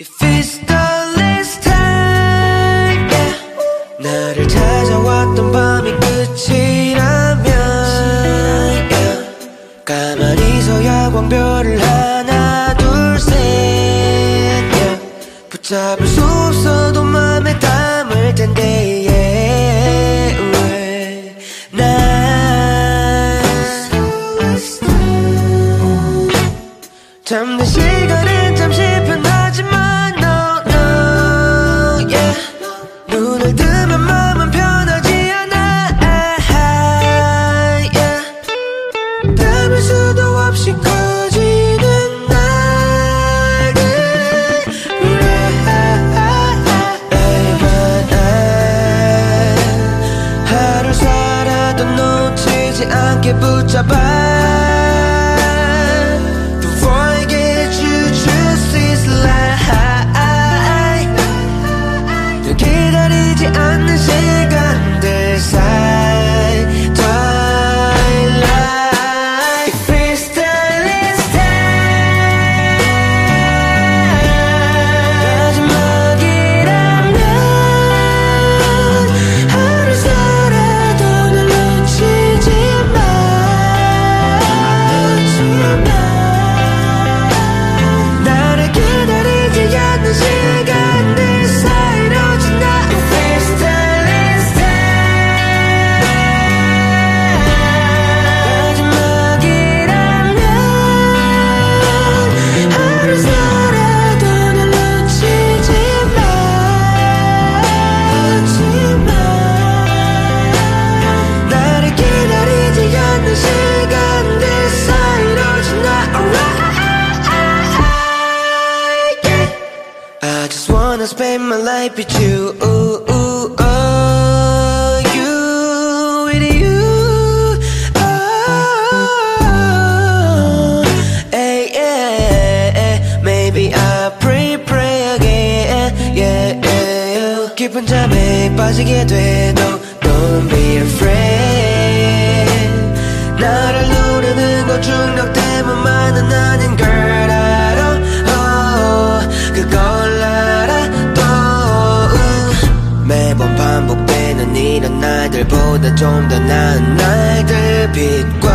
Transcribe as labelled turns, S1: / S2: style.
S1: If it's the last time yeah. 나를 찾아왔던 밤이 끝이라면 yeah. 가만히 서 야 광별을 하나 둘셋 yeah. 붙잡을 수 없어도 살아도 놓치지 않게 붙잡아 spend my life with you ooh, ooh, oh, you with you oh, hey, yeah, yeah. Maybe I pray pray again yeah, yeah. 깊은 잠에 빠지게 돼도 Don't be afraid 나를 누르는 건 중력 때 이런 날들보다 좀 더 나은 날들 그 빛과